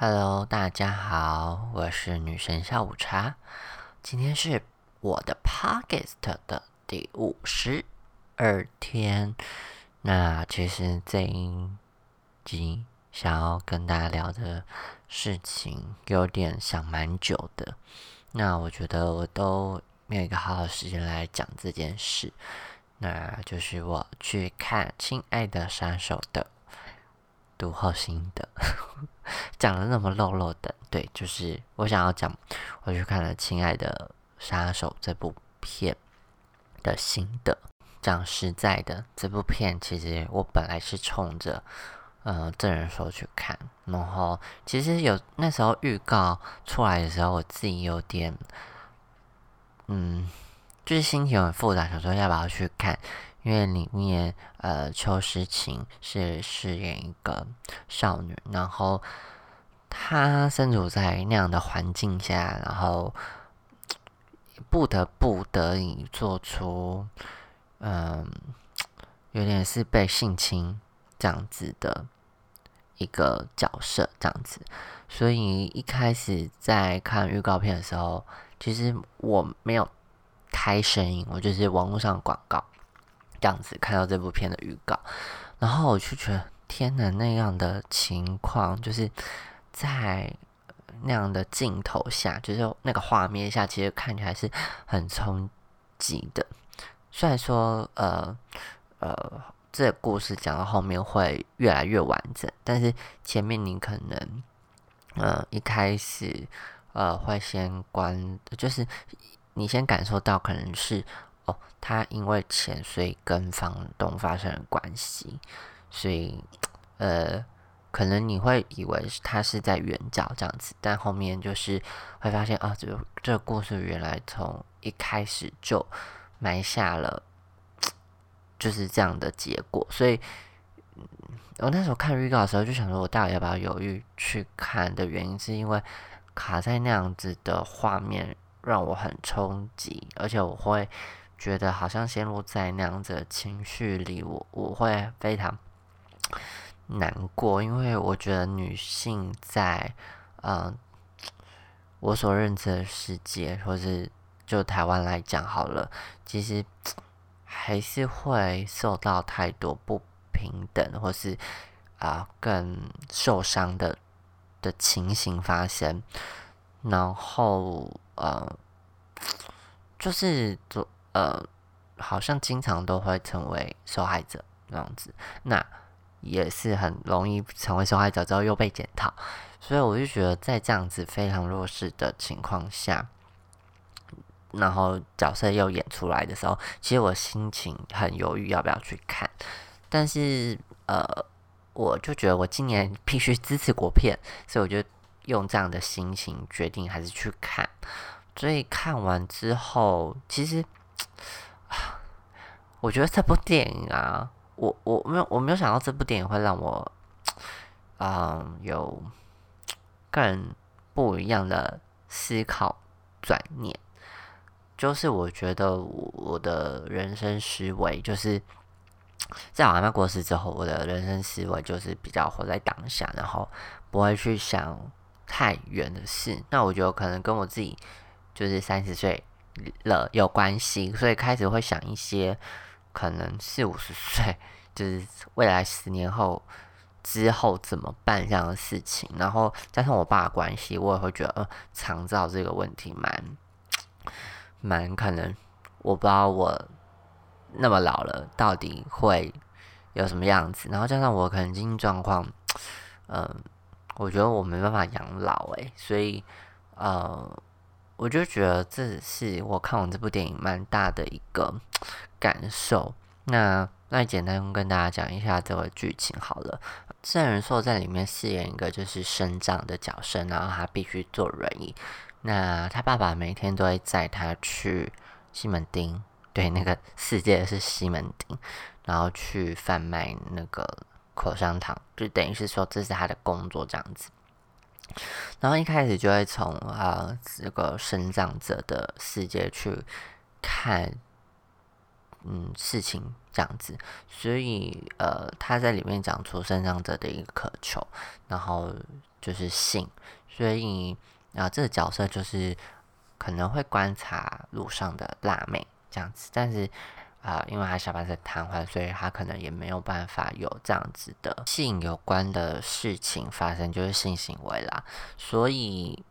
Hello，大家好，我是女神下午茶。今天是我的 Podcast 的第五十二天。那其实这一集想要跟大家聊的事情，有点想蛮久的。那我觉得我都没有一个好好时间来讲这件事。那就是我去看《亲爱的杀手》的读后心得，讲的那么漏漏的，对，就是我想要讲，我去看了《亲爱的杀手》这部片的心得。讲实在的，这部片其实我本来是冲着呃证人说去看，然后其实有那时候预告出来的时候，我自己有点嗯。就是心情很复杂，想说要不要去看，因为里面呃邱诗晴是饰演一个少女，然后她身处在那样的环境下，然后不得不得已做出嗯有点是被性侵这样子的一个角色，这样子，所以一开始在看预告片的时候，其实我没有。开声音，我就是网络上广告这样子看到这部片的预告，然后我就觉得天哪，那样的情况就是在那样的镜头下，就是那个画面下，其实看起来是很冲击的。虽然说呃呃，这个故事讲到后面会越来越完整，但是前面你可能呃一开始呃会先关，就是。你先感受到可能是他因为钱，所以跟房东发生了关系，所以呃，可能你会以为他是在圆角这样子，但后面就是会发现啊，这这个故事原来从一开始就埋下了就是这样的结果，所以我那时候看预告的时候就想说，我到底要不要犹豫去看的原因，是因为卡在那样子的画面。让我很冲击，而且我会觉得好像陷入在那样的情绪里，我我会非常难过，因为我觉得女性在嗯我所认知的世界，或是就台湾来讲好了，其实还是会受到太多不平等，或是啊更受伤的的情形发生，然后。呃，就是做呃，好像经常都会成为受害者那样子，那也是很容易成为受害者之后又被检讨，所以我就觉得在这样子非常弱势的情况下，然后角色又演出来的时候，其实我心情很犹豫要不要去看，但是呃，我就觉得我今年必须支持国片，所以我就。用这样的心情决定还是去看，所以看完之后，其实 我觉得这部电影啊，我我没有我没有想到这部电影会让我，嗯，有更不一样的思考转念。就是我觉得我的人生思维，就是在我阿妈过世之后，我的人生思维就是比较活在当下，然后不会去想。太远的事，那我觉得可能跟我自己就是三十岁了有关系，所以开始会想一些可能四五十岁，就是未来十年后之后怎么办这样的事情。然后加上我爸的关系，我也会觉得呃，长照这个问题蛮蛮可能，我不知道我那么老了到底会有什么样子。然后加上我可能经济状况，嗯。我觉得我没办法养老诶，所以呃，我就觉得这是我看完这部电影蛮大的一个感受。那那简单跟大家讲一下这个剧情好了。郑仁硕在里面饰演一个就是生长的角色，然后他必须坐轮椅。那他爸爸每天都会载他去西门町，对，那个世界是西门町，然后去贩卖那个。口香糖就等于是说这是他的工作这样子，然后一开始就会从啊这个生长者的世界去看，嗯事情这样子，所以呃他在里面讲出生长者的一个渴求，然后就是性，所以啊，这个角色就是可能会观察路上的辣妹这样子，但是啊，因为他下半身瘫痪，所以他可能也没有办法有这样子的性有关的事情发生，就是性行为啦。所以，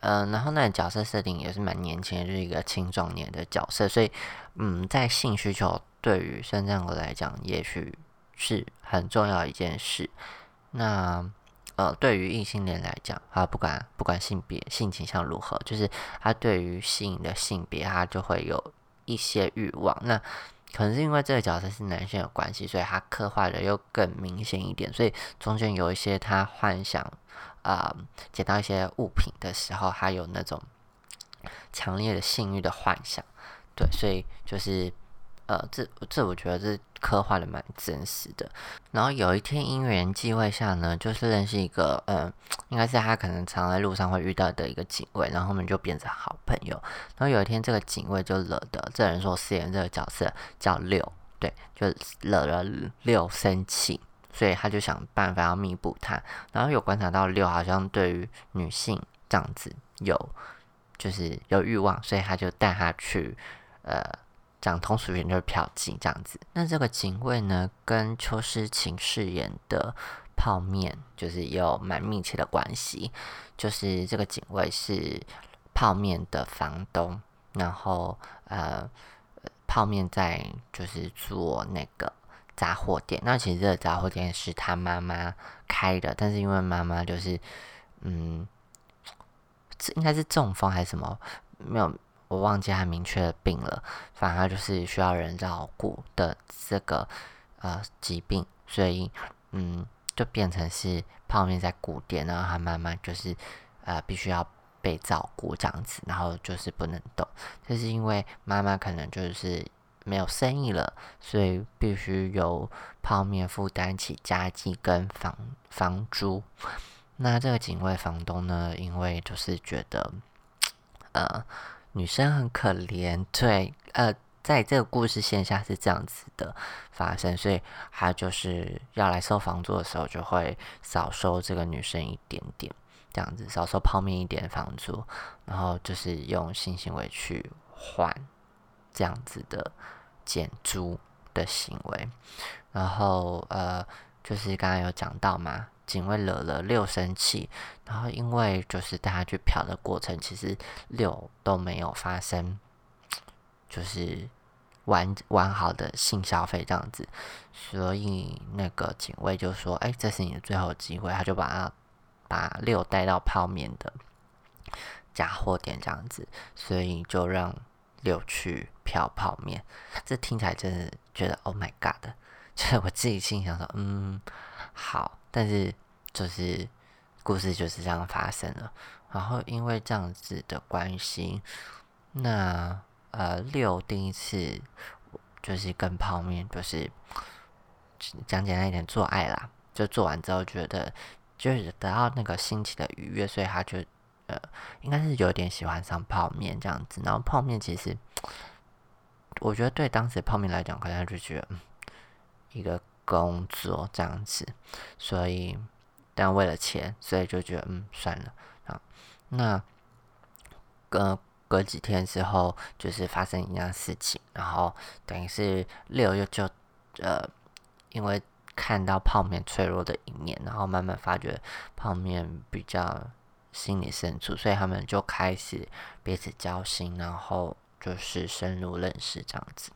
嗯，然后那角色设定也是蛮年轻的，就是一个青壮年的角色，所以，嗯，在性需求对于孙正国来讲，也许是很重要一件事。那呃，对于异性恋来讲，啊，不管不管性别、性倾向如何，就是他对于性的性别，他就会有一些欲望。那可能是因为这个角色是男性的关系，所以他刻画的又更明显一点。所以中间有一些他幻想啊，捡到一些物品的时候，他有那种强烈的性欲的幻想。对，所以就是。呃，这这我觉得这刻画的蛮真实的。然后有一天因缘际会下呢，就是认识一个，嗯，应该是他可能常在路上会遇到的一个警卫，然后我们就变成好朋友。然后有一天这个警卫就惹得这人说饰演这个角色叫六，对，就惹了六生气，所以他就想办法要弥补他。然后有观察到六好像对于女性这样子有就是有欲望，所以他就带他去，呃。讲通俗一点就是嫖妓这样子。那这个警卫呢，跟邱诗晴饰演的泡面就是有蛮密切的关系。就是这个警卫是泡面的房东，然后呃，泡面在就是做那个杂货店。那其实这个杂货店是他妈妈开的，但是因为妈妈就是嗯，这应该是中风还是什么没有。我忘记他明确的病了，反而就是需要人照顾的这个呃疾病，所以嗯，就变成是泡面在古店，然后他妈妈就是呃必须要被照顾这样子，然后就是不能动，这是因为妈妈可能就是没有生意了，所以必须由泡面负担起家计跟房房租。那这个警卫房东呢，因为就是觉得呃。女生很可怜，对，呃，在这个故事线下是这样子的发生，所以他就是要来收房租的时候，就会少收这个女生一点点，这样子少收泡面一点房租，然后就是用性行为去换这样子的减租的行为，然后呃，就是刚刚有讲到嘛。警卫惹了六生气，然后因为就是带他去嫖的过程，其实六都没有发生，就是完完好的性消费这样子，所以那个警卫就说：“哎，这是你的最后机会。”他就把他把六带到泡面的假货店这样子，所以就让六去嫖泡面。这听起来真的觉得 “Oh my God”，就是我自己心想说：“嗯，好。”但是，就是故事就是这样发生了。然后因为这样子的关系，那呃六第一次就是跟泡面，就是讲简单一点做爱啦。就做完之后觉得就是得到那个心情的愉悦，所以他就呃应该是有点喜欢上泡面这样子。然后泡面其实 我觉得对当时泡面来讲，可能就觉得嗯一个。工作这样子，所以但为了钱，所以就觉得嗯算了啊。那隔隔几天之后，就是发生一样事情，然后等于是六又就呃，因为看到泡面脆弱的一面，然后慢慢发觉泡面比较心理深处，所以他们就开始彼此交心，然后就是深入认识这样子。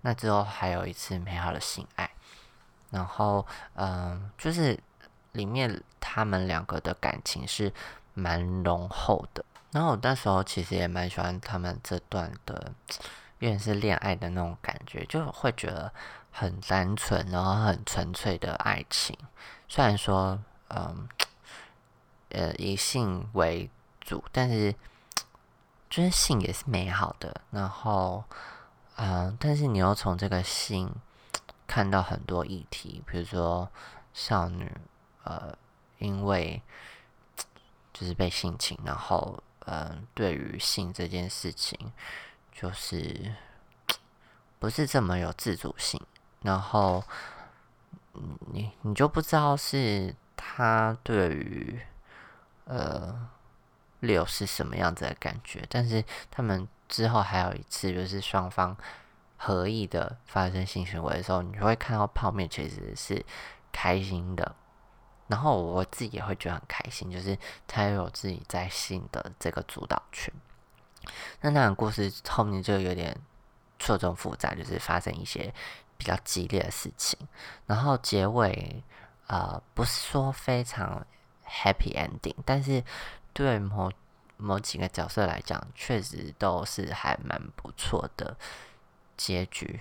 那之后还有一次美好的性爱。然后，嗯，就是里面他们两个的感情是蛮浓厚的。然后我那时候其实也蛮喜欢他们这段的，因为是恋爱的那种感觉，就会觉得很单纯，然后很纯粹的爱情。虽然说，嗯，呃，以性为主，但是就是性也是美好的。然后，嗯，但是你又从这个性。看到很多议题，比如说少女，呃，因为就是被性侵，然后，嗯，对于性这件事情，就是不是这么有自主性，然后，你你就不知道是他对于呃六是什么样子的感觉，但是他们之后还有一次就是双方合意的发生性行为的时候，你就会看到泡面其实是开心的。然后我自己也会觉得很开心，就是他有自己在性的这个主导权。那那个故事后面就有点错综复杂，就是发生一些比较激烈的事情。然后结尾呃不是说非常 happy ending，但是对某某几个角色来讲，确实都是还蛮不错的结局。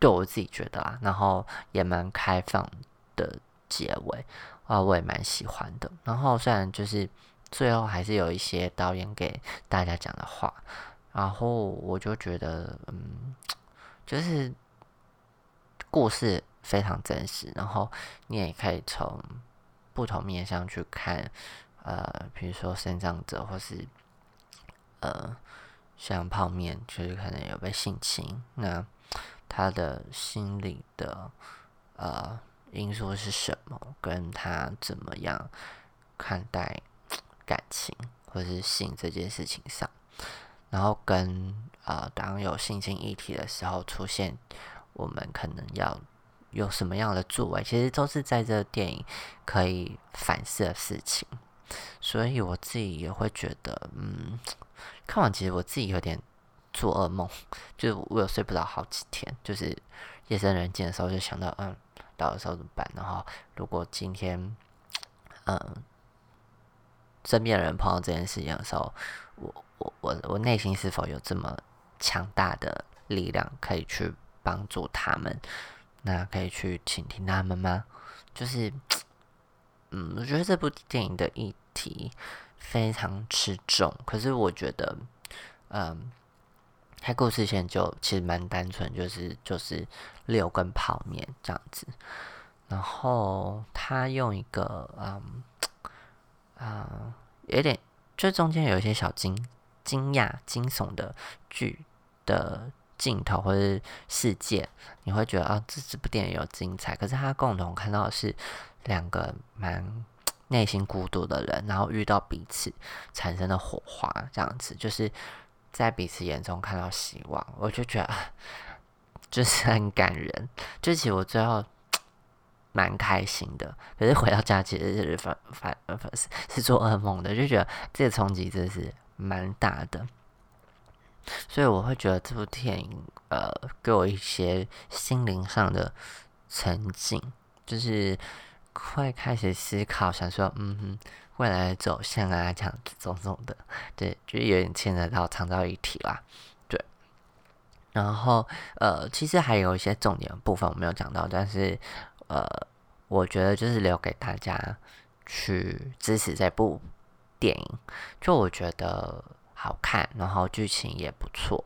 对我自己觉得啊，然后也蛮开放的结尾。啊，我也蛮喜欢的。然后虽然就是最后还是有一些导演给大家讲的话，然后我就觉得，嗯，就是故事非常真实。然后你也可以从不同面向去看，呃，比如说生长者，或是呃，像泡面，就是可能有被性侵，那他的心理的，呃。因素是什么？跟他怎么样看待感情或是性这件事情上，然后跟呃，当有性侵议题的时候出现，我们可能要有什么样的作为？其实都是在这电影可以反思的事情。所以我自己也会觉得，嗯，看完其实我自己有点做噩梦，就是我有睡不着好几天，就是夜深人静的时候就想到，嗯。到的时候怎么办？然后，如果今天，嗯，身边的人碰到这件事情的时候，我我我我内心是否有这么强大的力量可以去帮助他们？那可以去倾听他们吗？就是，嗯，我觉得这部电影的议题非常吃重，可是我觉得，嗯。他故事线就其实蛮单纯，就是就是六根泡面这样子，然后他用一个嗯啊有点，就中间有一些小惊惊讶、惊悚的剧的镜头或者事件，你会觉得啊，这这部电影有精彩。可是他共同看到的是两个蛮内心孤独的人，然后遇到彼此产生的火花，这样子就是。在彼此眼中看到希望，我就觉得 就是很感人。就其实我最后蛮开心的，可是回到家其实是反反反是是做噩梦的，就觉得这个冲击真是蛮大的。所以我会觉得这部电影呃给我一些心灵上的沉静，就是会开始思考，想说嗯哼。未来的走向啊，这样子种种的，对，就有点牵扯到创造一体啦，对。然后呃，其实还有一些重点部分我没有讲到，但是呃，我觉得就是留给大家去支持这部电影。就我觉得好看，然后剧情也不错，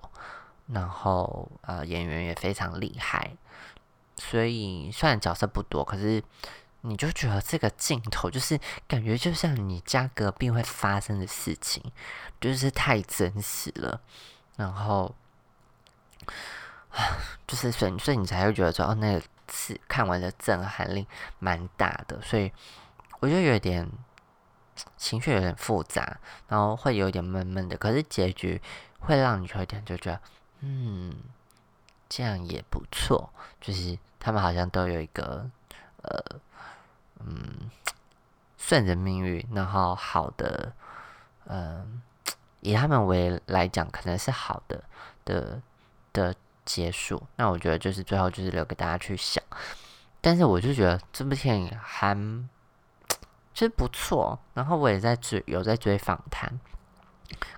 然后呃演员也非常厉害，所以虽然角色不多，可是。你就觉得这个镜头就是感觉就像你家隔壁会发生的事情，就是太真实了。然后，就是所以所以你才会觉得说哦，那个是看完的震撼力蛮大的。所以我就有点情绪有点复杂，然后会有点闷闷的。可是结局会让你有点就觉得嗯，这样也不错。就是他们好像都有一个呃。嗯，顺着命运，然后好的，嗯，以他们为来讲，可能是好的的的结束。那我觉得就是最后就是留给大家去想。但是我就觉得这部电影还其实不错。然后我也在追，有在追访谈，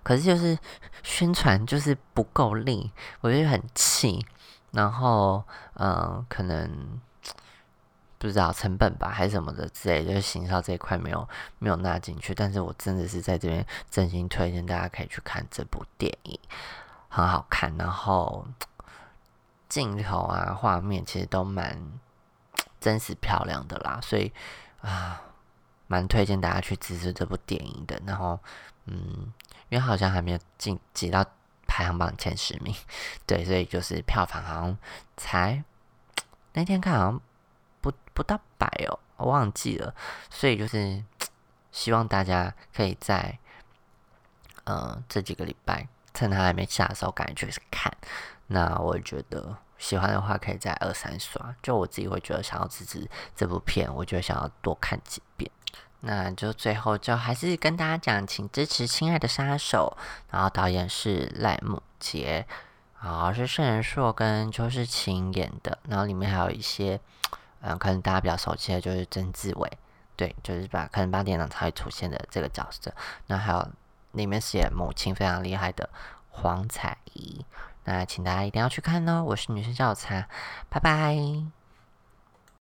可是就是宣传就是不够力，我就很气。然后，嗯，可能。不知道成本吧，还是什么的之类，就是行销这一块没有没有纳进去。但是我真的是在这边真心推荐大家可以去看这部电影，很好看，然后镜头啊、画面其实都蛮真实漂亮的啦，所以啊，蛮推荐大家去支持这部电影的。然后，嗯，因为好像还没有进挤到排行榜前十名，对，所以就是票房好像才那天看好像。不到百哦，我忘记了，所以就是 希望大家可以在呃这几个礼拜趁它还没下的时候，赶紧去看。那我觉得喜欢的话，可以在二三刷。就我自己会觉得想要支持这部片，我就想要多看几遍。那就最后就还是跟大家讲，请支持《亲爱的杀手》，然后导演是赖木杰，然后是盛仁硕跟邱世琴演的，然后里面还有一些，嗯，可能大家比较熟悉的，就是曾志伟，对，就是把可能八点档才会出现的这个角色。那还有里面写母亲非常厉害的黄彩怡，那请大家一定要去看哦。我是女生下午茶，拜拜。